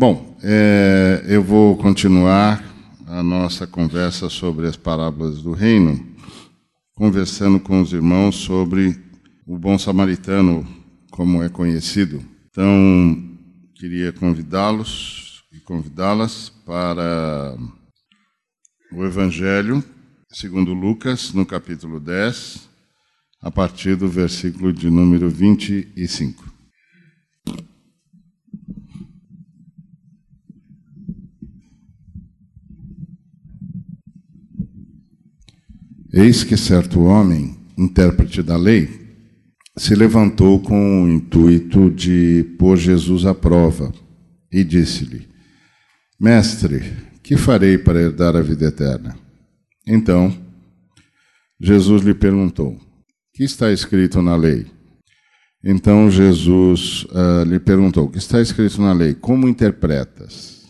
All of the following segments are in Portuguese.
Bom, é, eu vou continuar a nossa conversa sobre as parábolas do reino, conversando com os irmãos sobre o bom samaritano, como é conhecido. Então, queria convidá-los e convidá-las para o Evangelho segundo Lucas, no capítulo 10, a partir do versículo de número 25. Eis que certo homem, intérprete da lei, se levantou com o intuito de pôr Jesus à prova e disse-lhe: Mestre, que farei para herdar a vida eterna? Então, Jesus lhe perguntou: Que está escrito na lei? Então Jesus uh, lhe perguntou: Que está escrito na lei? Como interpretas?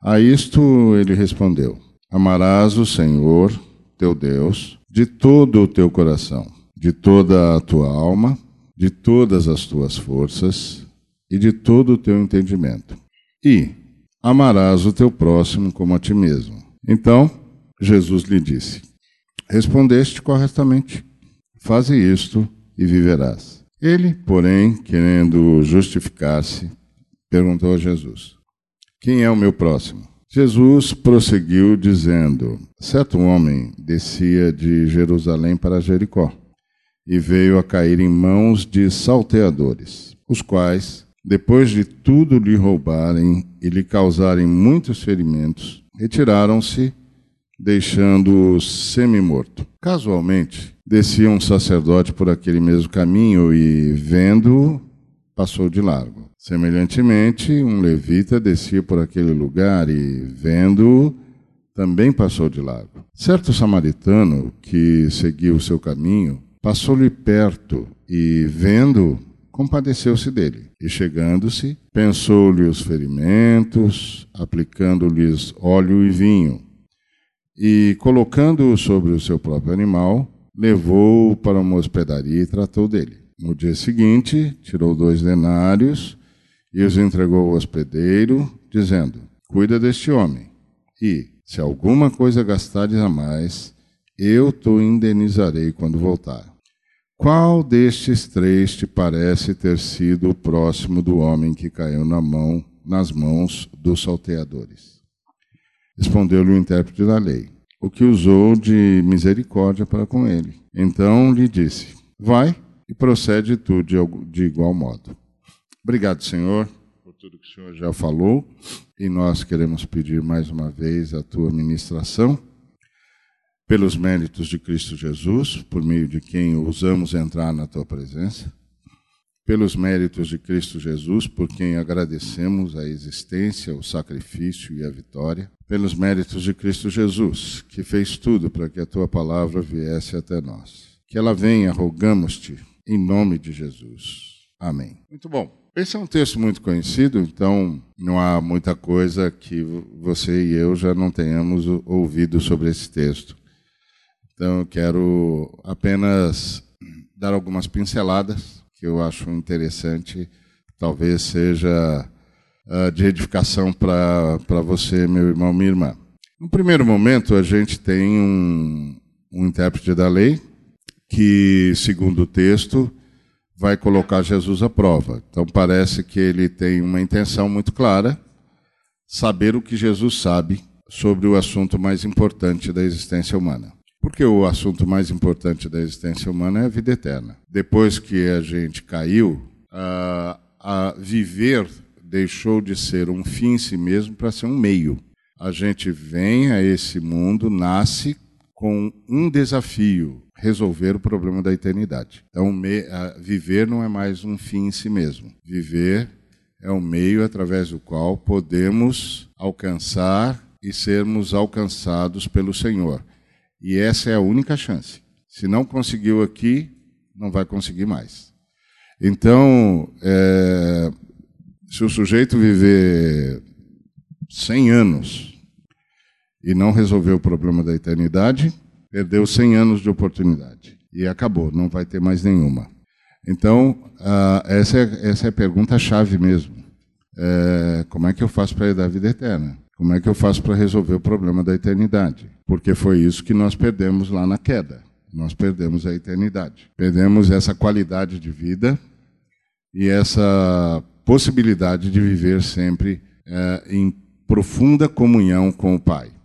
A isto ele respondeu: Amarás o Senhor, teu Deus, de todo o teu coração, de toda a tua alma, de todas as tuas forças e de todo o teu entendimento. E amarás o teu próximo como a ti mesmo. Então Jesus lhe disse: Respondeste corretamente. Faze isto e viverás. Ele, porém, querendo justificar-se, perguntou a Jesus: Quem é o meu próximo? Jesus prosseguiu dizendo: Certo homem descia de Jerusalém para Jericó e veio a cair em mãos de salteadores, os quais, depois de tudo lhe roubarem e lhe causarem muitos ferimentos, retiraram-se, deixando-o semi-morto. Casualmente, descia um sacerdote por aquele mesmo caminho e, vendo-o, passou de largo. Semelhantemente, um levita descia por aquele lugar e, vendo-o, também passou de largo. Certo samaritano que seguiu o seu caminho passou-lhe perto e, vendo, compadeceu-se dele. E, chegando-se, pensou-lhe os ferimentos, aplicando-lhes óleo e vinho. E, colocando-o sobre o seu próprio animal, levou-o para uma hospedaria e tratou dele. No dia seguinte, tirou dois denários e os entregou ao hospedeiro, dizendo: Cuida deste homem, e, se alguma coisa gastares a mais, eu te indenizarei quando voltar. Qual destes três te parece ter sido o próximo do homem que caiu na mão, nas mãos dos salteadores? Respondeu-lhe o intérprete da lei, o que usou de misericórdia para com ele. Então lhe disse: Vai e procede tu de igual modo. Obrigado, Senhor, por tudo que o Senhor já falou, e nós queremos pedir mais uma vez a tua ministração, pelos méritos de Cristo Jesus, por meio de quem ousamos entrar na tua presença, pelos méritos de Cristo Jesus, por quem agradecemos a existência, o sacrifício e a vitória, pelos méritos de Cristo Jesus, que fez tudo para que a tua palavra viesse até nós. Que ela venha, rogamos-te, em nome de Jesus. Amém. Muito bom. Esse é um texto muito conhecido, então não há muita coisa que você e eu já não tenhamos ouvido sobre esse texto. Então eu quero apenas dar algumas pinceladas que eu acho interessante, talvez seja uh, de edificação para você, meu irmão, minha irmã. No primeiro momento, a gente tem um, um intérprete da lei que, segundo o texto, vai colocar Jesus à prova. Então parece que ele tem uma intenção muito clara, saber o que Jesus sabe sobre o assunto mais importante da existência humana. Porque o assunto mais importante da existência humana é a vida eterna. Depois que a gente caiu, a, a viver deixou de ser um fim em si mesmo para ser um meio. A gente vem a esse mundo, nasce com um desafio, resolver o problema da eternidade. Então, viver não é mais um fim em si mesmo. Viver é um meio através do qual podemos alcançar e sermos alcançados pelo Senhor. E essa é a única chance. Se não conseguiu aqui, não vai conseguir mais. Então, é, se o sujeito viver 100 anos e não resolveu o problema da eternidade, perdeu 100 anos de oportunidade. E acabou, não vai ter mais nenhuma. Então, essa, é, essa é a pergunta-chave mesmo. é, como é que eu faço para a vida eterna? Como é que eu faço para resolver o problema da eternidade? Porque foi isso que nós perdemos lá na queda. Nós perdemos a eternidade. Perdemos essa qualidade de vida e essa possibilidade de viver sempre é, em profunda comunhão com o Pai.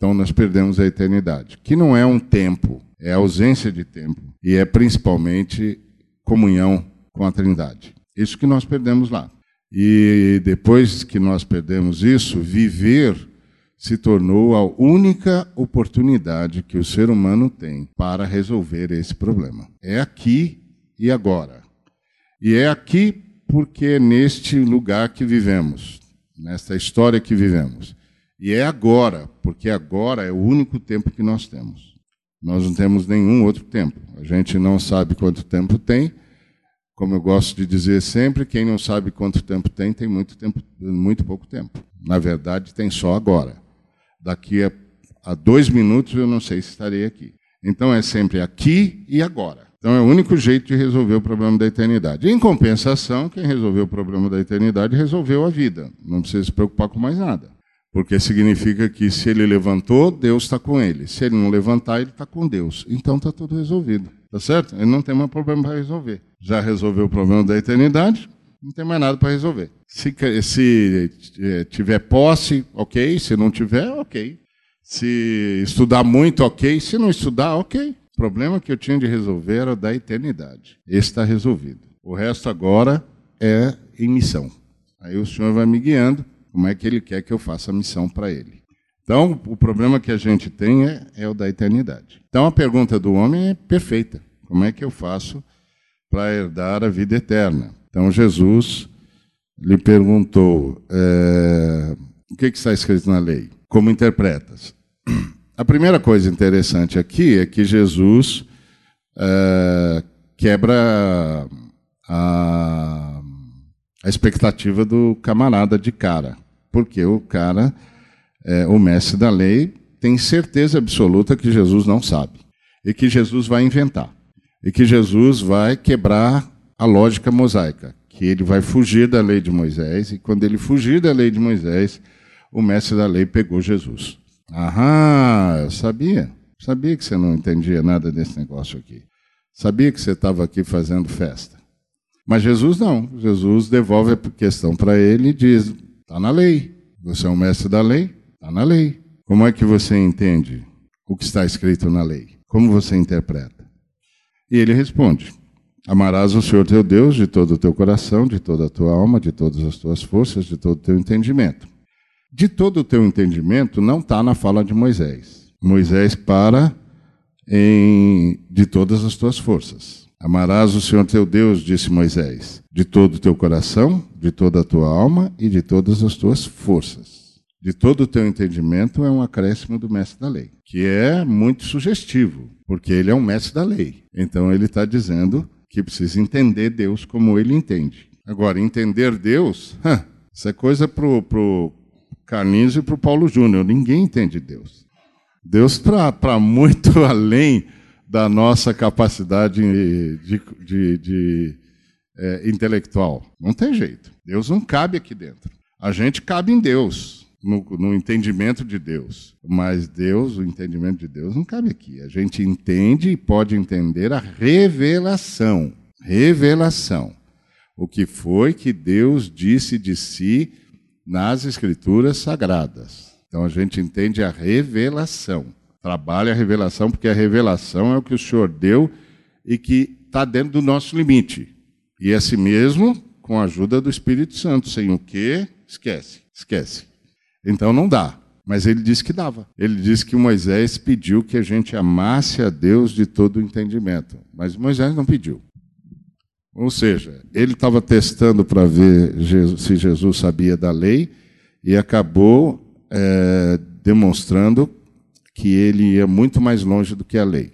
Então nós perdemos a eternidade, que não é um tempo, é ausência de tempo e é principalmente comunhão com a Trindade. Isso que nós perdemos lá. E depois que nós perdemos isso, viver se tornou a única oportunidade que o ser humano tem para resolver esse problema. É aqui e agora. E é aqui porque é neste lugar que vivemos, nesta história que vivemos. E é agora, porque agora é o único tempo que nós temos. Nós não temos nenhum outro tempo. A gente não sabe quanto tempo tem, como eu gosto de dizer sempre, quem não sabe quanto tempo tem, tem muito, tempo, muito pouco tempo. Na verdade, tem só agora. Daqui a, a dois minutos eu não sei se estarei aqui. Então é sempre aqui e agora. Então é o único jeito de resolver o problema da eternidade. Em compensação, quem resolveu o problema da eternidade resolveu a vida. Não precisa se preocupar com mais nada. Porque significa que se ele levantou, Deus está com ele. Se ele não levantar, ele está com Deus. Então está tudo resolvido. Tá certo? Ele não tem mais problema para resolver. Já resolveu o problema da eternidade, não tem mais nada para resolver. Se, se eh, tiver posse, ok. Se não tiver, ok. Se estudar muito, ok. Se não estudar, ok. O problema que eu tinha de resolver era da eternidade. Esse está resolvido. O resto agora é em missão. Aí o Senhor vai me guiando como é que Ele quer que eu faça a missão para Ele. Então, o problema que a gente tem é, é o da eternidade. Então, a pergunta do homem é perfeita: como é que eu faço para herdar a vida eterna? Então, Jesus lhe perguntou: é, o que, que está escrito na lei? Como interpretas? A primeira coisa interessante aqui é que Jesus é, quebra a, a expectativa do camarada de cara, porque o cara é, o mestre da lei tem certeza absoluta que Jesus não sabe e que Jesus vai inventar e que Jesus vai quebrar a lógica mosaica, que ele vai fugir da lei de Moisés e quando ele fugir da lei de Moisés, o mestre da lei pegou Jesus. Aham, eu sabia. Sabia que você não entendia nada desse negócio aqui. Sabia que você estava aqui fazendo festa. Mas Jesus não. Jesus devolve a questão para ele e diz: está na lei. Você é um mestre da lei, Está na lei. Como é que você entende o que está escrito na lei? Como você interpreta? E ele responde: Amarás o Senhor teu Deus de todo o teu coração, de toda a tua alma, de todas as tuas forças, de todo o teu entendimento. De todo o teu entendimento não está na fala de Moisés. Moisés para em de todas as tuas forças. Amarás o Senhor teu Deus, disse Moisés, de todo o teu coração, de toda a tua alma e de todas as tuas forças de todo o teu entendimento é um acréscimo do mestre da lei, que é muito sugestivo, porque ele é um mestre da lei. Então ele está dizendo que precisa entender Deus como ele entende. Agora, entender Deus, isso é coisa para o Carlinhos e para o Paulo Júnior. Ninguém entende Deus. Deus para muito além da nossa capacidade de, de, de é, intelectual. Não tem jeito. Deus não cabe aqui dentro. A gente cabe em Deus no, no, entendimento de Deus. Mas Deus, o entendimento de Deus não cabe aqui. A gente entende e pode entender a revelação. Revelação. O que foi que Deus disse de si nas Escrituras Sagradas. Então a gente entende a revelação. Trabalha a revelação, porque a revelação é o que o Senhor deu e que está dentro do nosso limite. E assim mesmo, com a ajuda do Espírito Santo. Sem o que, esquece, esquece. Então não dá. Mas ele disse que dava. Ele disse que Moisés pediu que a gente amasse a Deus de todo o entendimento. Mas Moisés não pediu. Ou seja, ele estava testando para ver se Jesus sabia da lei e acabou é, demonstrando que ele ia muito mais longe do que a lei.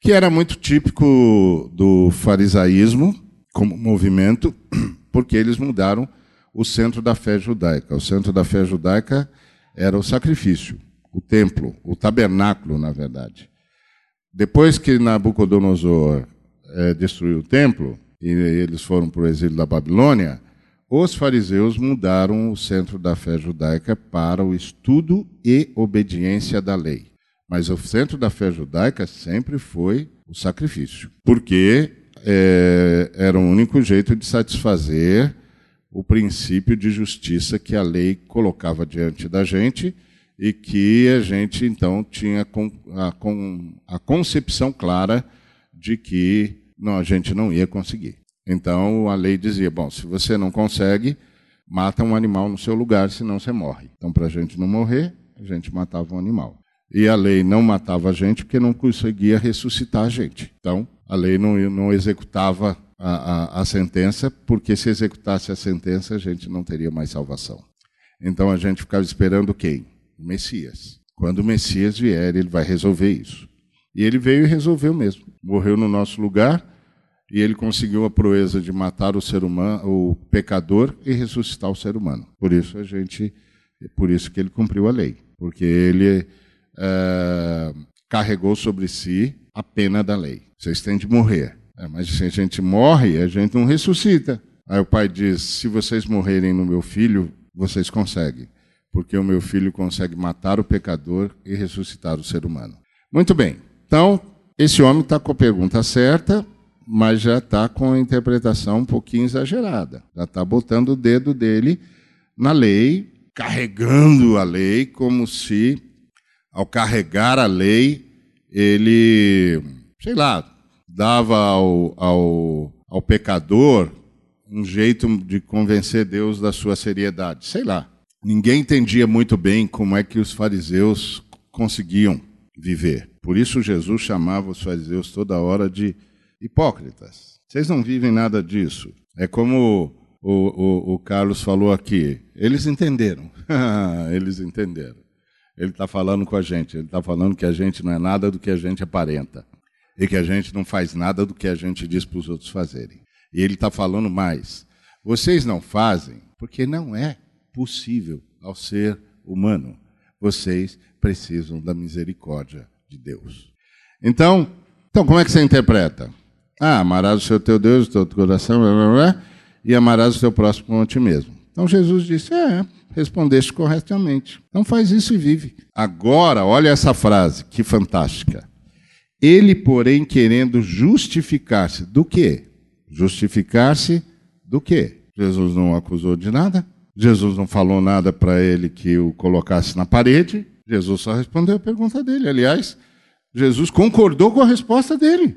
Que era muito típico do farisaísmo como movimento, porque eles mudaram o centro da fé judaica. O centro da fé judaica era o sacrifício, o templo, o tabernáculo, na verdade. Depois que Nabucodonosor é, destruiu o templo e eles foram para o exílio da Babilônia, os fariseus mudaram o centro da fé judaica para o estudo e obediência da lei. Mas o centro da fé judaica sempre foi o sacrifício, porque é, era o único jeito de satisfazer o princípio de justiça que a lei colocava diante da gente e que a gente então tinha a, concepção clara de que não, a gente não ia conseguir. Então a lei dizia: bom, se você não consegue, mata um animal no seu lugar, senão você morre. Então, para a gente não morrer, a gente matava um animal. E a lei não matava a gente porque não conseguia ressuscitar a gente. Então, a lei não, não executava a, a, a sentença, porque se executasse a sentença, a gente não teria mais salvação. Então a gente ficava esperando quem? O Messias. Quando o Messias vier, ele vai resolver isso. E ele veio e resolveu mesmo. Morreu no nosso lugar e ele conseguiu a proeza de matar o ser humano, o pecador e ressuscitar o ser humano. Por isso a gente, por isso que ele cumpriu a lei, porque ele é, carregou sobre si a pena da lei. Vocês têm de morrer. É, mas se a gente morre, a gente não ressuscita. Aí o pai diz: se vocês morrerem no meu filho, vocês conseguem, porque o meu filho consegue matar o pecador e ressuscitar o ser humano. Muito bem. Então, esse homem está com a pergunta certa, mas já está com a interpretação um pouquinho exagerada. Já está botando o dedo dele na lei, carregando a lei, como se, ao carregar a lei, ele, sei lá, dava ao, ao, ao pecador um jeito de convencer Deus da sua seriedade. Sei lá. Ninguém entendia muito bem como é que os fariseus conseguiam viver. Por isso Jesus chamava os fariseus toda hora de hipócritas. Vocês não vivem nada disso. É como o, o, o Carlos falou aqui. Eles entenderam. Eles entenderam. Ele está falando com a gente. Ele está falando que a gente não é nada do que a gente aparenta e que a gente não faz nada do que a gente diz para os outros fazerem. E ele está falando mais. Vocês não fazem porque não é possível ao ser humano. Vocês precisam da misericórdia de Deus. Então, então como é que você interpreta? Ah, amarás o seu teu Deus, o teu coração, blá, blá, blá, e amarás o teu próximo como a ti mesmo. Então Jesus disse: É, respondeste corretamente. Então faz isso e vive. Agora, olha essa frase, que fantástica. Ele, porém, querendo justificar-se do quê? Justificar-se do quê? Jesus não acusou de nada. Jesus não falou nada para ele que o colocasse na parede. Jesus só respondeu a pergunta dele. Aliás, Jesus concordou com a resposta dele.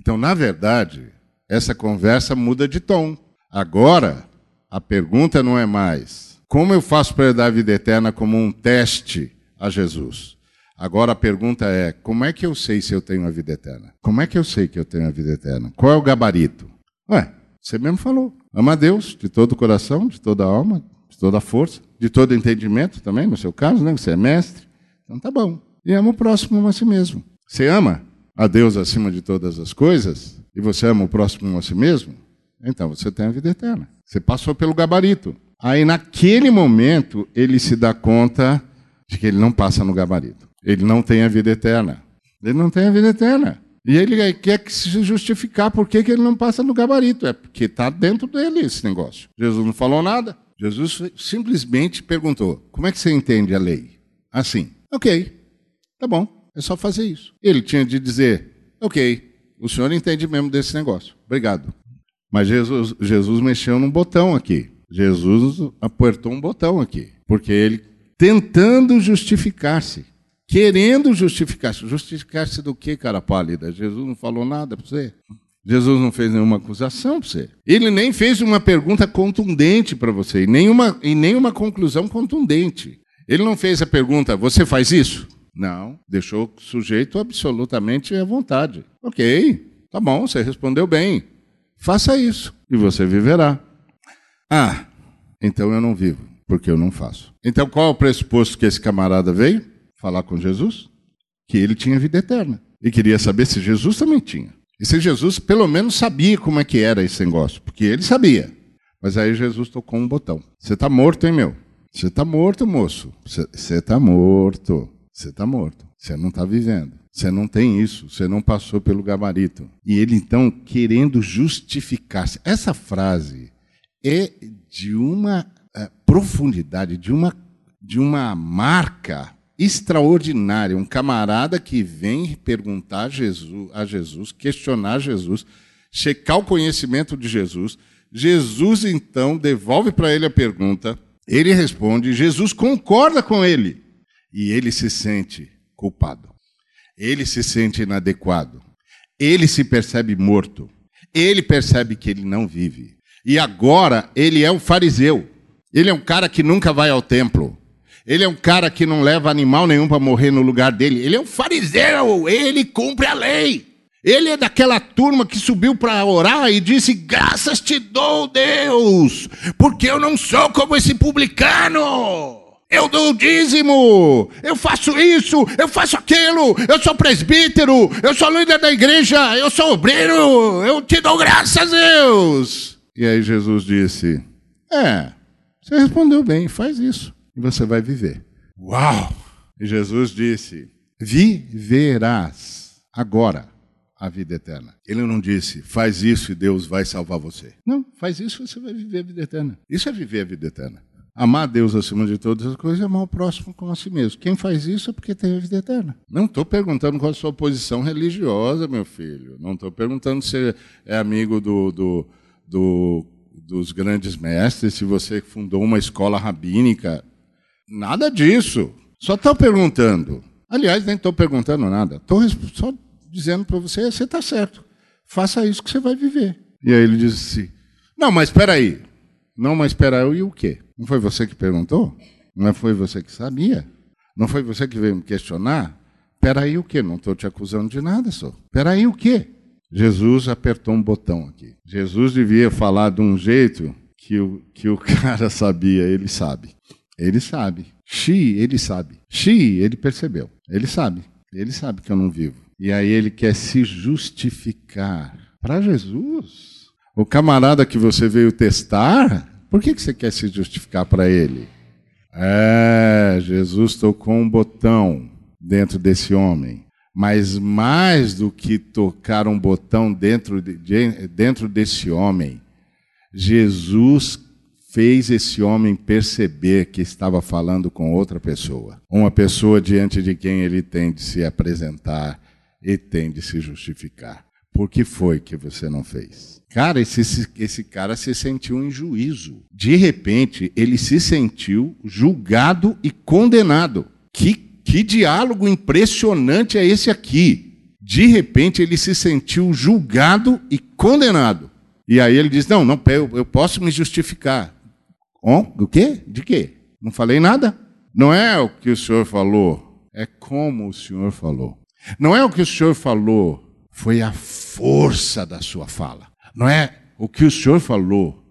Então, na verdade, essa conversa muda de tom. Agora, a pergunta não é mais como eu faço para dar a vida eterna como um teste a Jesus. Agora a pergunta é: como é que eu sei se eu tenho a vida eterna? Como é que eu sei que eu tenho a vida eterna? Qual é o gabarito? Ué, você mesmo falou. Ama a Deus de todo o coração, de toda a alma, de toda a força, de todo entendimento também, no seu caso, né? Você é mestre. Então tá bom. E ama o próximo a si mesmo. Você ama a Deus acima de todas as coisas e você ama o próximo a si mesmo? Então você tem a vida eterna. Você passou pelo gabarito. Aí naquele momento ele se dá conta de que ele não passa no gabarito. Ele não tem a vida eterna. Ele não tem a vida eterna. E ele quer que se justificar por que ele não passa no gabarito. É porque está dentro dele esse negócio. Jesus não falou nada. Jesus simplesmente perguntou: como é que você entende a lei? Assim. Ok, tá bom, é só fazer isso. Ele tinha de dizer: ok, o senhor entende mesmo desse negócio. Obrigado. Mas Jesus, Jesus mexeu num botão aqui. Jesus apertou um botão aqui. Porque ele, tentando justificar-se, querendo justificar-se. Justificar-se do que, cara pálida? Jesus não falou nada para você. Jesus não fez nenhuma acusação para você. Ele nem fez uma pergunta contundente para você, e nenhuma, e nenhuma conclusão contundente. Ele não fez a pergunta: você faz isso? Não, deixou o sujeito absolutamente à vontade. Ok, tá bom, você respondeu bem. Faça isso e você viverá. Ah, então eu não vivo, porque eu não faço. Então qual é o pressuposto que esse camarada veio? falar com Jesus que ele tinha vida eterna. E queria saber se Jesus também tinha. E se Jesus pelo menos sabia como é que era esse negócio, porque ele sabia. Mas aí Jesus tocou um botão. Você está morto, hein, meu? Você está morto, moço. Você está morto. Você está morto. Você não está vivendo. Você não tem isso. Você não passou pelo gabarito. E ele então querendo justificar-se. Essa frase é de uma uh, profundidade, de uma, de uma marca extraordinária. Um camarada que vem perguntar a Jesus, a Jesus, questionar Jesus, checar o conhecimento de Jesus. Jesus, então, devolve para ele a pergunta, ele responde, Jesus concorda com ele. E ele se sente culpado. Ele se sente inadequado. Ele se percebe morto. Ele percebe que ele não vive. E agora ele é um fariseu. Ele é um cara que nunca vai ao templo. Ele é um cara que não leva animal nenhum para morrer no lugar dele. Ele é um fariseu. Ele cumpre a lei. Ele é daquela turma que subiu para orar e disse: Graças te dou, Deus, porque eu não sou como esse publicano. Eu dou dízimo, eu faço isso, eu faço aquilo, eu sou presbítero, eu sou líder da igreja, eu sou obreiro, eu te dou graças Deus. E aí Jesus disse: É, você respondeu bem, faz isso, e você vai viver. Uau! E Jesus disse: Viverás agora a vida eterna. Ele não disse, faz isso e Deus vai salvar você. Não, faz isso e você vai viver a vida eterna. Isso é viver a vida eterna. Amar Deus acima de todas as coisas e amar o próximo como a si mesmo. Quem faz isso é porque tem a vida eterna. Não estou perguntando qual a sua posição religiosa, meu filho. Não estou perguntando se é amigo do, do, do, dos grandes mestres, se você fundou uma escola rabínica. Nada disso. Só estou perguntando. Aliás, nem estou perguntando nada. Estou só dizendo para você: você está certo. Faça isso que você vai viver. E aí ele disse assim: Não, mas espera aí. Não, mas espera aí, e o quê? Não foi você que perguntou? Não foi você que sabia? Não foi você que veio me questionar? Peraí o quê? Não estou te acusando de nada, só. Peraí o quê? Jesus apertou um botão aqui. Jesus devia falar de um jeito que o, que o cara sabia, ele sabe. Ele sabe. Xi, ele sabe. Xi, ele percebeu. Ele sabe. Ele sabe que eu não vivo. E aí ele quer se justificar para Jesus. O camarada que você veio testar, por que, que você quer se justificar para ele? É, Jesus tocou um botão dentro desse homem. Mas mais do que tocar um botão dentro, de, dentro desse homem, Jesus fez esse homem perceber que estava falando com outra pessoa. Uma pessoa diante de quem ele tem de se apresentar e tem de se justificar. Por que foi que você não fez? Cara, esse, esse cara se sentiu em juízo. De repente, ele se sentiu julgado e condenado. Que, que diálogo impressionante é esse aqui? De repente, ele se sentiu julgado e condenado. E aí ele diz: Não, não, eu, eu posso me justificar. Oh, o quê? De quê? Não falei nada? Não é o que o senhor falou, é como o senhor falou. Não é o que o senhor falou, foi a força da sua fala. Não é o que o senhor falou,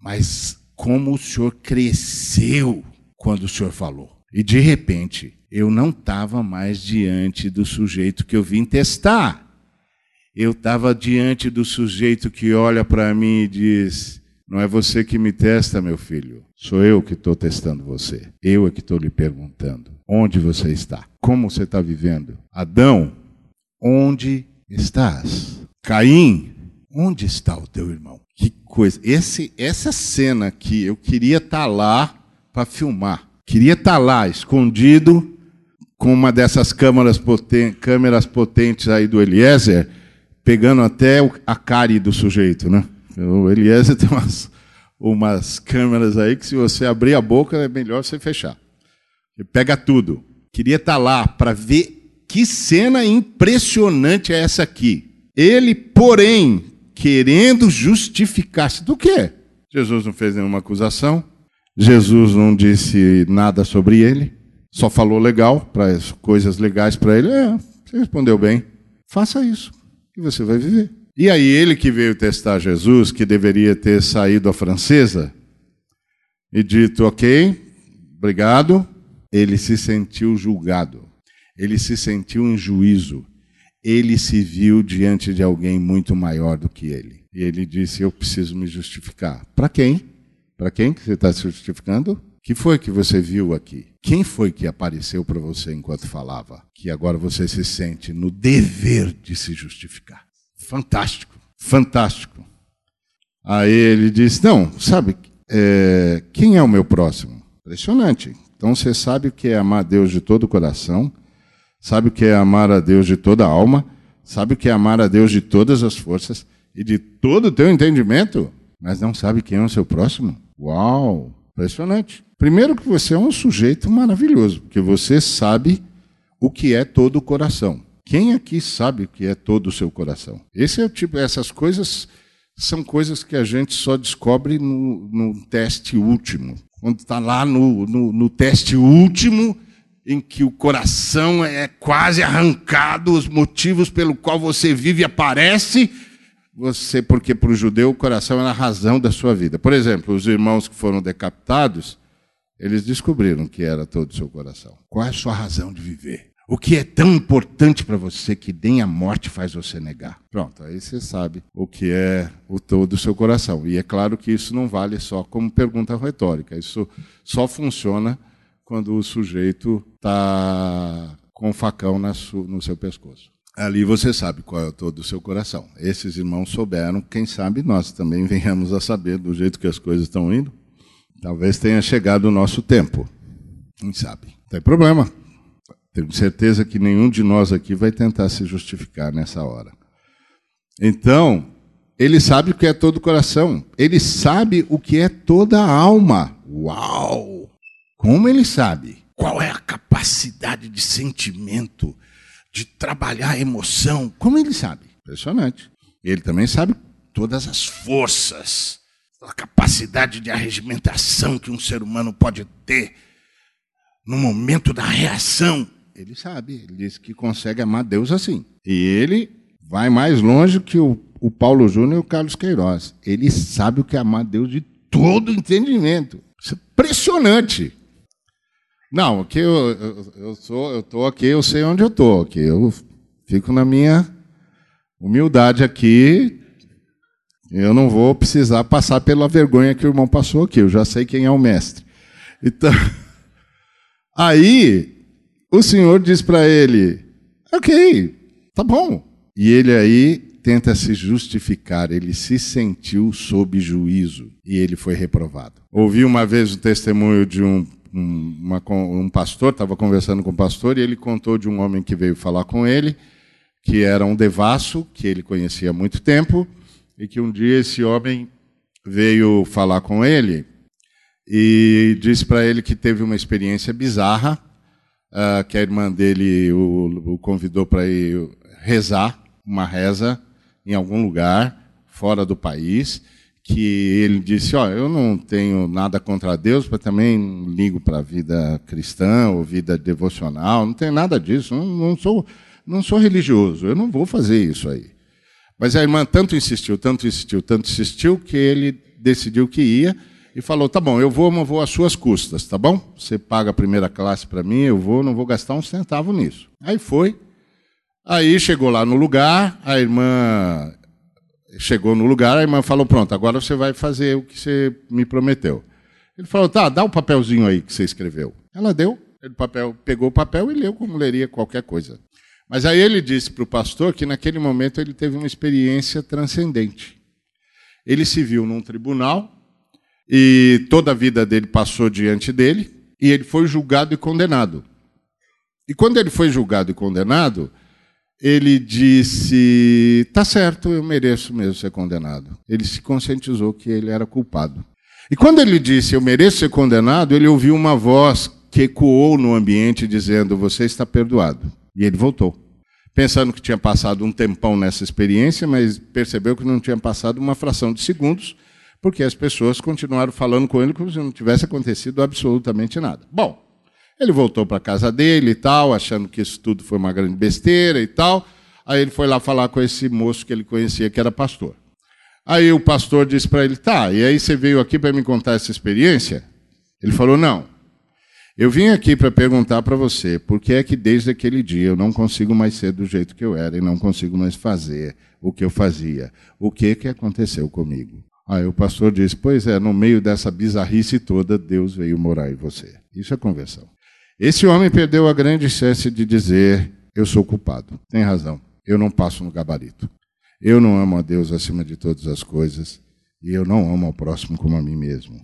mas como o senhor cresceu quando o senhor falou. E de repente, eu não estava mais diante do sujeito que eu vim testar. Eu estava diante do sujeito que olha para mim e diz: Não é você que me testa, meu filho. Sou eu que estou testando você. Eu é que estou lhe perguntando: onde você está? Como você está vivendo? Adão, onde estás? Caim, Onde está o teu irmão? Que coisa. Esse, essa cena aqui, eu queria estar tá lá para filmar. Queria estar tá lá, escondido, com uma dessas câmeras, poten câmeras potentes aí do Eliezer, pegando até a cárie do sujeito, né? O Eliezer tem umas, umas câmeras aí que se você abrir a boca é melhor você fechar. Ele pega tudo. Queria estar tá lá para ver que cena impressionante é essa aqui. Ele, porém, querendo justificar-se. Do quê? Jesus não fez nenhuma acusação, Jesus não disse nada sobre ele, só falou legal, para coisas legais para ele. É, você respondeu bem, faça isso e você vai viver. E aí ele que veio testar Jesus, que deveria ter saído a francesa e dito, ok, obrigado, ele se sentiu julgado, ele se sentiu em juízo, ele se viu diante de alguém muito maior do que ele. E ele disse: Eu preciso me justificar. Para quem? Para quem que você está se justificando? que foi que você viu aqui? Quem foi que apareceu para você enquanto falava? Que agora você se sente no dever de se justificar. Fantástico, fantástico. Aí ele disse: Não, sabe, é, quem é o meu próximo? Impressionante. Então você sabe o que é amar Deus de todo o coração, sabe o que é amar a Deus de toda a alma, sabe o que é amar a Deus de todas as forças e de todo o teu entendimento, mas não sabe quem é o seu próximo? Uau! Impressionante. Primeiro que você é um sujeito maravilhoso, porque você sabe o que é todo o coração. Quem aqui sabe o que é todo o seu coração? Esse é o tipo, essas coisas são coisas que a gente só descobre no, no teste último. Quando está lá no, no, no teste último, em que o coração é quase arrancado, os motivos pelo qual você vive aparece, você, porque para o judeu o coração é a razão da sua vida. Por exemplo, os irmãos que foram decapitados, eles descobriram que era todo o seu coração. Qual é a sua razão de viver? O que é tão importante para você que nem a morte faz você negar? Pronto, aí você sabe o que é o todo o seu coração. E é claro que isso não vale só como pergunta retórica. Isso só funciona quando o sujeito está com o facão no seu pescoço. Ali você sabe qual é todo o seu coração. Esses irmãos souberam, quem sabe nós também venhamos a saber do jeito que as coisas estão indo. Talvez tenha chegado o nosso tempo. Quem sabe? Não tem problema. Tenho certeza que nenhum de nós aqui vai tentar se justificar nessa hora. Então, ele sabe o que é todo o coração. Ele sabe o que é toda a alma. Uau! Como ele sabe? Qual é a capacidade de sentimento? de trabalhar a emoção. Como ele sabe? Impressionante. Ele também sabe todas as forças, a capacidade de arregimentação que um ser humano pode ter no momento da reação. Ele sabe, ele diz que consegue amar Deus assim. E ele vai mais longe que o, o Paulo Júnior e o Carlos Queiroz. Ele sabe o que é amar Deus de todo entendimento. Isso é impressionante. Não, aqui eu, eu, eu sou, eu estou aqui, eu sei onde eu estou aqui. Eu fico na minha humildade aqui. Eu não vou precisar passar pela vergonha que o irmão passou aqui. Eu já sei quem é o mestre. Então, aí o Senhor diz para ele: Ok, tá bom. E ele aí tenta se justificar. Ele se sentiu sob juízo e ele foi reprovado. Ouvi uma vez o testemunho de um uma, um pastor, estava conversando com o pastor, e ele contou de um homem que veio falar com ele, que era um devasso, que ele conhecia há muito tempo, e que um dia esse homem veio falar com ele e disse para ele que teve uma experiência bizarra, uh, que a irmã dele o, o convidou para ir rezar, uma reza, em algum lugar, fora do país, que ele disse: Ó, oh, eu não tenho nada contra Deus, mas também ligo para a vida cristã ou vida devocional, não tenho nada disso, não, não, sou, não sou religioso, eu não vou fazer isso aí. Mas a irmã tanto insistiu, tanto insistiu, tanto insistiu, que ele decidiu que ia e falou: Tá bom, eu vou, mas vou às suas custas, tá bom? Você paga a primeira classe para mim, eu vou, não vou gastar um centavo nisso. Aí foi. Aí chegou lá no lugar, a irmã chegou no lugar, a irmã falou: Pronto, agora você vai fazer o que você me prometeu. Ele falou: Tá, dá o papelzinho aí que você escreveu. Ela deu, ele papel, pegou o papel e leu como leria qualquer coisa. Mas aí ele disse para o pastor que naquele momento ele teve uma experiência transcendente. Ele se viu num tribunal e toda a vida dele passou diante dele e ele foi julgado e condenado. E quando ele foi julgado e condenado, ele disse: tá certo, eu mereço mesmo ser condenado. Ele se conscientizou que ele era culpado. E quando ele disse: eu mereço ser condenado, ele ouviu uma voz que ecoou no ambiente dizendo: você está perdoado. E ele voltou, pensando que tinha passado um tempão nessa experiência, mas percebeu que não tinha passado uma fração de segundos, porque as pessoas continuaram falando com ele como se não tivesse acontecido absolutamente nada. Bom, ele voltou para casa dele e tal, achando que isso tudo foi uma grande besteira e tal. Aí ele foi lá falar com esse moço que ele conhecia, que era pastor. Aí o pastor disse para ele: Tá, e aí você veio aqui para me contar essa experiência? Ele falou: Não. Eu vim aqui para perguntar para você por que é que desde aquele dia eu não consigo mais ser do jeito que eu era e não consigo mais fazer o que eu fazia. O que que aconteceu comigo? Aí o pastor disse: Pois é, no meio dessa bizarrice toda, Deus veio morar em você. Isso é conversão. Esse homem perdeu a grande chance de dizer: Eu sou culpado. Tem razão. Eu não passo no gabarito. Eu não amo a Deus acima de todas as coisas. E eu não amo ao próximo como a mim mesmo.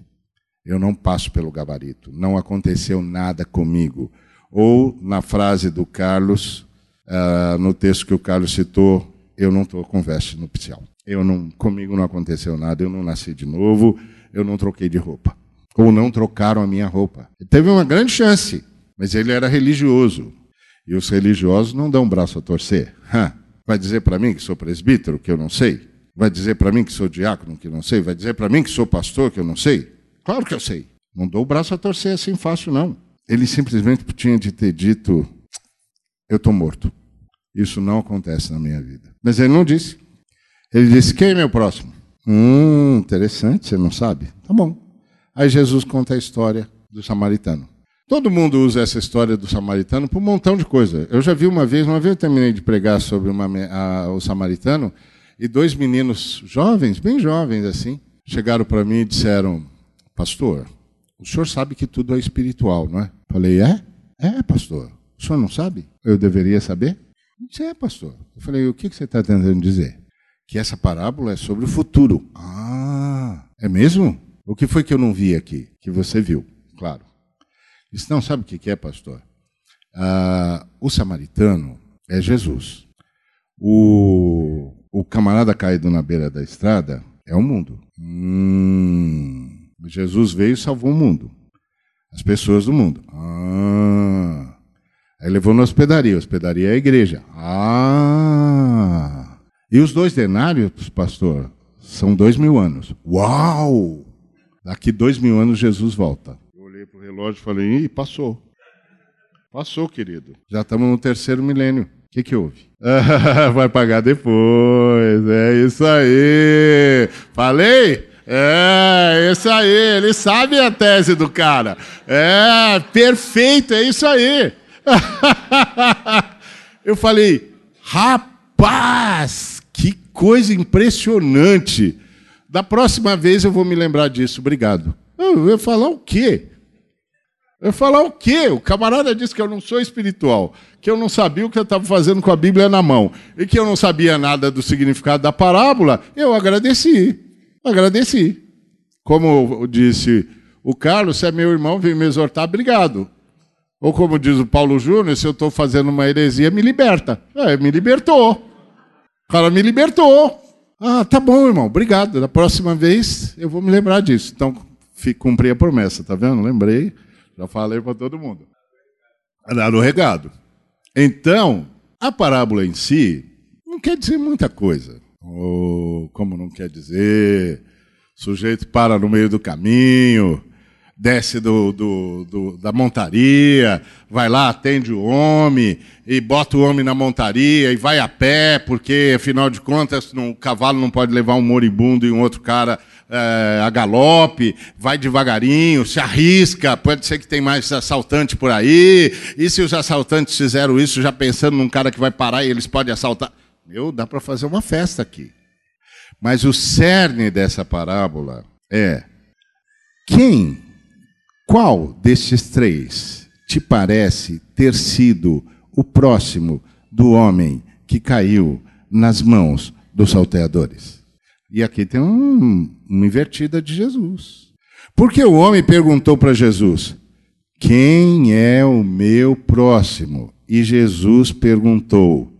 Eu não passo pelo gabarito. Não aconteceu nada comigo. Ou, na frase do Carlos, uh, no texto que o Carlos citou, eu não estou com veste nupcial. Eu não, comigo não aconteceu nada, eu não nasci de novo, eu não troquei de roupa. Ou não trocaram a minha roupa. Teve uma grande chance, mas ele era religioso. E os religiosos não dão braço a torcer. Vai dizer para mim que sou presbítero, que eu não sei? Vai dizer para mim que sou diácono, que eu não sei? Vai dizer para mim que sou pastor, que eu não sei? Claro que eu sei. Não dou o braço a torcer assim fácil, não. Ele simplesmente tinha de ter dito: Eu estou morto. Isso não acontece na minha vida. Mas ele não disse. Ele disse: Quem é meu próximo? Hum, interessante, você não sabe? Tá bom. Aí Jesus conta a história do samaritano. Todo mundo usa essa história do samaritano para um montão de coisa. Eu já vi uma vez, uma vez eu terminei de pregar sobre uma, a, o samaritano, e dois meninos jovens, bem jovens assim, chegaram para mim e disseram: Pastor, o senhor sabe que tudo é espiritual, não é? Falei: É? É, pastor. O senhor não sabe? Eu deveria saber? Disse, é, pastor. Eu falei, o que você está tentando dizer? Que essa parábola é sobre o futuro. Ah, é mesmo? O que foi que eu não vi aqui? Que você viu, claro. Disse, não, sabe o que é, pastor? Ah, o samaritano é Jesus. O, o camarada caído na beira da estrada é o mundo. Hum, Jesus veio e salvou o mundo. As pessoas do mundo. Ah, Aí levou na hospedaria. hospedaria é a igreja. Ah! E os dois denários, pastor, são dois mil anos. Uau! Daqui dois mil anos Jesus volta. Eu olhei para o relógio e falei, ih, passou. Passou, querido. Já estamos no terceiro milênio. O que, que houve? vai pagar depois. É isso aí. Falei? É, isso aí. Ele sabe a tese do cara. É, perfeito, é isso aí. eu falei, rapaz, que coisa impressionante. Da próxima vez eu vou me lembrar disso, obrigado. Eu ia falar o quê? Eu ia falar o quê? O camarada disse que eu não sou espiritual, que eu não sabia o que eu estava fazendo com a Bíblia na mão e que eu não sabia nada do significado da parábola. Eu agradeci, agradeci. Como disse o Carlos, se é meu irmão, vem me exortar, obrigado. Ou como diz o Paulo Júnior, se eu estou fazendo uma heresia, me liberta. É, me libertou. O cara me libertou. Ah, tá bom, irmão, obrigado. Da próxima vez eu vou me lembrar disso. Então, cumpri a promessa, tá vendo? Lembrei, já falei para todo mundo. Dar o regado. Então, a parábola em si não quer dizer muita coisa. Ou, como não quer dizer, o sujeito para no meio do caminho, desce do, do, do, da montaria, vai lá, atende o homem, e bota o homem na montaria e vai a pé, porque, afinal de contas, o cavalo não pode levar um moribundo e um outro cara é, a galope, vai devagarinho, se arrisca, pode ser que tem mais assaltante por aí, e se os assaltantes fizeram isso já pensando num cara que vai parar e eles podem assaltar. Meu, dá para fazer uma festa aqui. Mas o cerne dessa parábola é quem qual destes três te parece ter sido o próximo do homem que caiu nas mãos dos salteadores? E aqui tem um, uma invertida de Jesus. Porque o homem perguntou para Jesus: Quem é o meu próximo? E Jesus perguntou: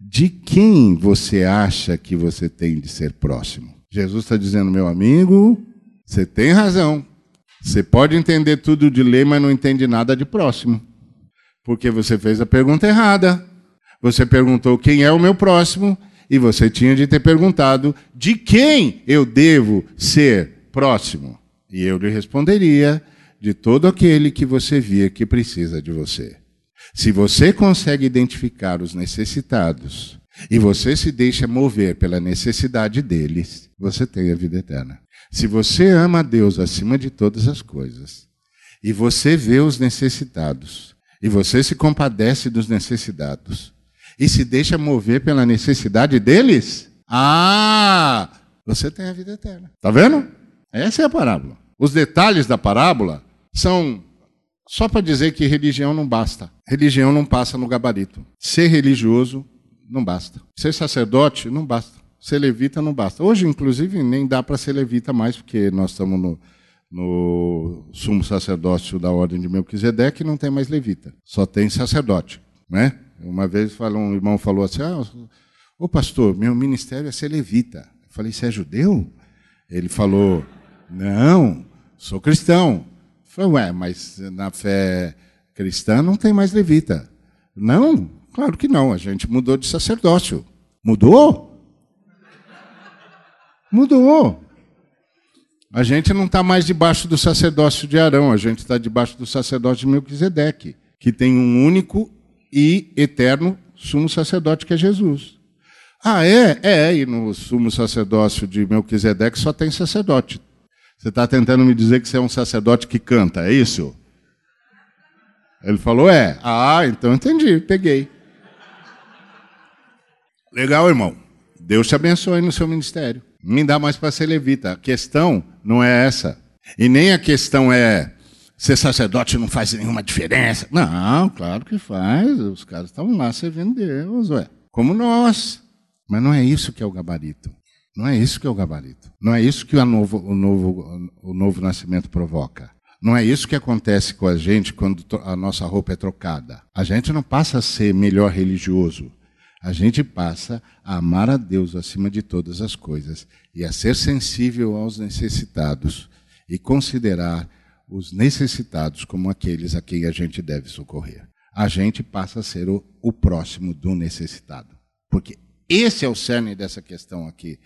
De quem você acha que você tem de ser próximo? Jesus está dizendo, meu amigo, você tem razão. Você pode entender tudo de lei, mas não entende nada de próximo. Porque você fez a pergunta errada. Você perguntou quem é o meu próximo e você tinha de ter perguntado de quem eu devo ser próximo. E eu lhe responderia de todo aquele que você via que precisa de você. Se você consegue identificar os necessitados e você se deixa mover pela necessidade deles, você tem a vida eterna. Se você ama a Deus acima de todas as coisas, e você vê os necessitados, e você se compadece dos necessitados, e se deixa mover pela necessidade deles, ah, você tem a vida eterna. Tá vendo? Essa é a parábola. Os detalhes da parábola são só para dizer que religião não basta. Religião não passa no gabarito. Ser religioso não basta. Ser sacerdote não basta. ser levita não basta. Hoje, inclusive, nem dá para ser levita mais, porque nós estamos no, no sumo sacerdócio da ordem de Melquisedeque e não tem mais levita, só tem sacerdote. Né? Uma vez um irmão falou assim: ah, Ô pastor, meu ministério é ser levita. Eu falei: Você é judeu? Ele falou: Não, sou cristão. Eu falei: Ué, mas na fé cristã não tem mais levita. Não, claro que não. A gente mudou de sacerdócio. Mudou? Mudou. A gente não está mais debaixo do sacerdócio de Arão, a gente está debaixo do sacerdócio de Melquisedeque, que tem um único e eterno sumo sacerdote que é Jesus. Ah, é? É, e no sumo sacerdócio de Melquisedeque só tem sacerdote. Você está tentando me dizer que você é um sacerdote que canta, é isso? Ele falou, é. Ah, então entendi, peguei. Legal, irmão. Deus te abençoe no seu ministério. Nem dá mais para ser levita. A questão não é essa. E nem a questão é ser sacerdote não faz nenhuma diferença. Não, claro que faz. Os caras estavam lá servindo Deus, ué. Como nós. Mas não é isso que é o gabarito. Não é isso que é o gabarito. Não é isso que o novo, o novo, o novo nascimento provoca. Não é isso que acontece com a gente quando a nossa roupa é trocada. A gente não passa a ser melhor religioso a gente passa a amar a Deus acima de todas as coisas e a ser sensível aos necessitados e considerar os necessitados como aqueles a quem a gente deve socorrer. A gente passa a ser o, o próximo do necessitado. Porque esse é o cerne dessa questão aqui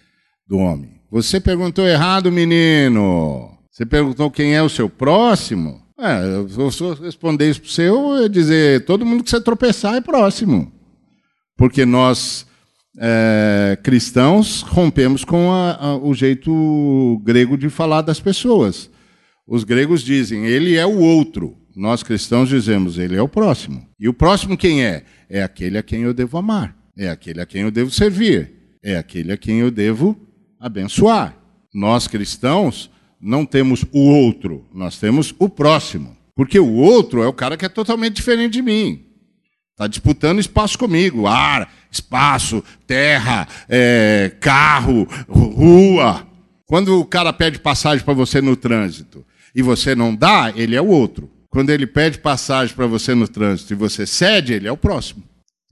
do homem. Você perguntou errado, menino. Você perguntou quem é o seu próximo? É, eu, eu responder isso para você, eu ia dizer: todo mundo que você tropeçar é próximo porque nós é, cristãos rompemos com a, a, o jeito grego de falar das pessoas. Os gregos dizem, ele é o outro. Nós cristãos dizemos, ele é o próximo. E o próximo quem é? É aquele a quem eu devo amar. É aquele a quem eu devo servir. É aquele a quem eu devo abençoar. Nós cristãos não temos o outro, nós temos o próximo. Porque o outro é o cara que é totalmente diferente de mim. Está disputando espaço comigo, ar, espaço, terra, é, carro, rua. Quando o cara pede passagem para você no trânsito e você não dá, ele é o outro. Quando ele pede passagem para você no trânsito e você cede, ele é o próximo.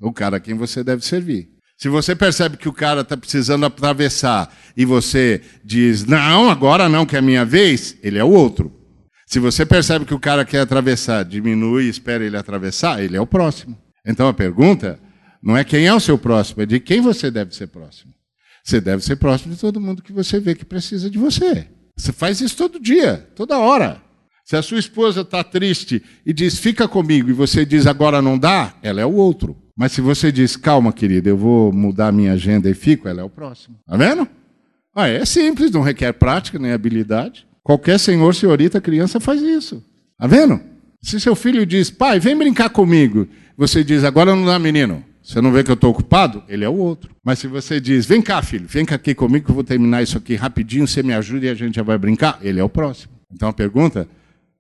O cara a quem você deve servir. Se você percebe que o cara está precisando atravessar e você diz, não, agora não, que é a minha vez, ele é o outro. Se você percebe que o cara quer atravessar, diminui e espera ele atravessar, ele é o próximo. Então a pergunta não é quem é o seu próximo, é de quem você deve ser próximo. Você deve ser próximo de todo mundo que você vê que precisa de você. Você faz isso todo dia, toda hora. Se a sua esposa está triste e diz, fica comigo, e você diz, agora não dá, ela é o outro. Mas se você diz, calma, querida, eu vou mudar minha agenda e fico, ela é o próximo. Está vendo? Ah, é simples, não requer prática nem habilidade. Qualquer senhor, senhorita, criança faz isso. Está vendo? Se seu filho diz, pai, vem brincar comigo, você diz, agora não dá, menino. Você não vê que eu estou ocupado? Ele é o outro. Mas se você diz, vem cá, filho, vem cá aqui comigo que eu vou terminar isso aqui rapidinho, você me ajuda e a gente já vai brincar, ele é o próximo. Então a pergunta,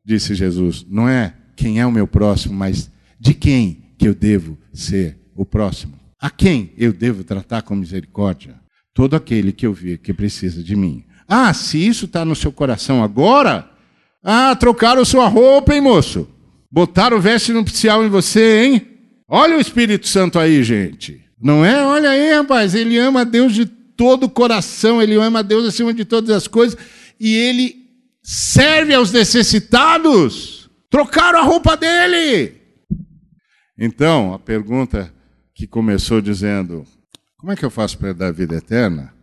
disse Jesus, não é quem é o meu próximo, mas de quem que eu devo ser o próximo? A quem eu devo tratar com misericórdia? Todo aquele que eu vir que precisa de mim. Ah, se isso está no seu coração agora, ah, trocaram sua roupa, hein, moço? Botaram veste nupcial em você, hein? Olha o Espírito Santo aí, gente. Não é? Olha aí, rapaz. Ele ama a Deus de todo o coração, ele ama a Deus acima de todas as coisas e ele serve aos necessitados. Trocaram a roupa dele. Então, a pergunta que começou dizendo: Como é que eu faço para dar a vida eterna?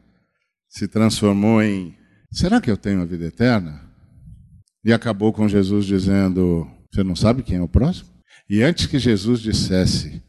se transformou em: Será que eu tenho a vida eterna? E acabou com Jesus dizendo: você não sabe quem é o próximo? E antes que Jesus dissesse,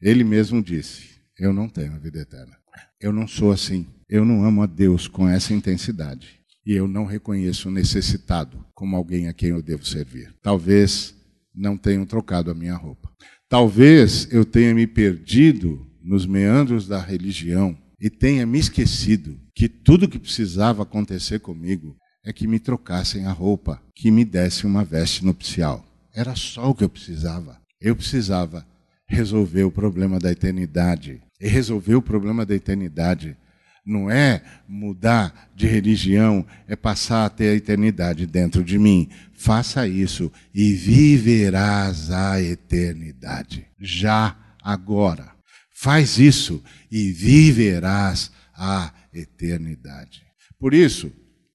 ele mesmo disse: Eu não tenho a vida eterna. Eu não sou assim. Eu não amo a Deus com essa intensidade. E eu não reconheço o necessitado como alguém a quem eu devo servir. Talvez não tenham trocado a minha roupa. Talvez eu tenha me perdido nos meandros da religião e tenha me esquecido que tudo que precisava acontecer comigo é que me trocassem a roupa, que me dessem uma veste nupcial. Era só o que eu precisava. Eu precisava resolver o problema da eternidade. E resolver o problema da eternidade Não é mudar de religião, é passar a ter a eternidade dentro de mim. Faça isso e viverás a eternidade. Já agora. Faz isso e viverás a eternidade. Por isso,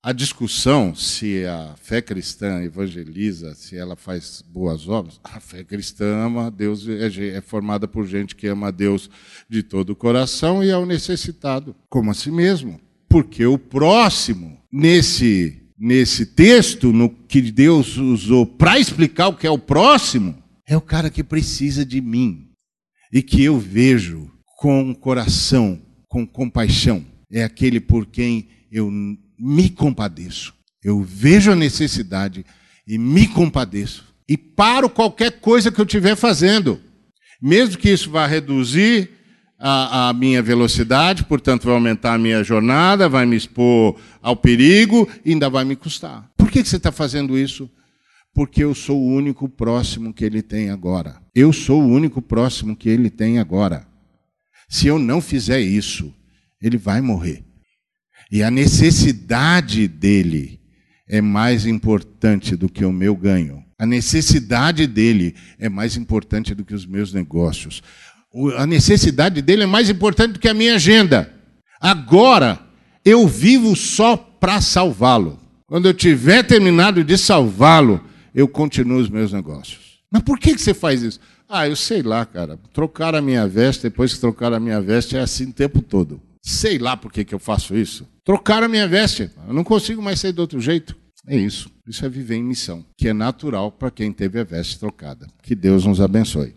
a discussão se a fé cristã evangeliza, se ela faz boas obras, a fé cristã ama Deus, é, é formada por gente que ama a Deus de todo o coração e ao necessitado, como a si mesmo. Porque o próximo, nesse, nesse texto, no que Deus usou para explicar o que é o próximo, é o cara que precisa de mim e que eu vejo com coração, com compaixão. É aquele por quem eu me compadeço. Eu vejo a necessidade e me compadeço. E paro qualquer coisa que eu estiver fazendo. Mesmo que isso vá reduzir a, a, minha velocidade, portanto, vai aumentar a minha jornada, vai me expor ao perigo e ainda vai me custar. Por que, que você está fazendo isso? Porque eu sou o único próximo que ele tem agora. Eu sou o único próximo que ele tem agora. Se eu não fizer isso, ele vai morrer. E a necessidade dele é mais importante do que o meu ganho. A necessidade dele é mais importante do que os meus negócios. A necessidade dele é mais importante do que a minha agenda. Agora, eu vivo só para salvá-lo. Quando eu tiver terminado de salvá-lo, eu continuo os meus negócios. Mas por que você faz isso? Ah, eu sei lá, cara. Trocar a minha veste, depois que trocar a minha veste, é assim o tempo todo. Sei lá por que, que eu faço isso. Trocar a minha veste. Eu não consigo mais ser de outro jeito. É isso. Isso é viver em missão, que é natural para quem teve a veste trocada. Que Deus nos abençoe.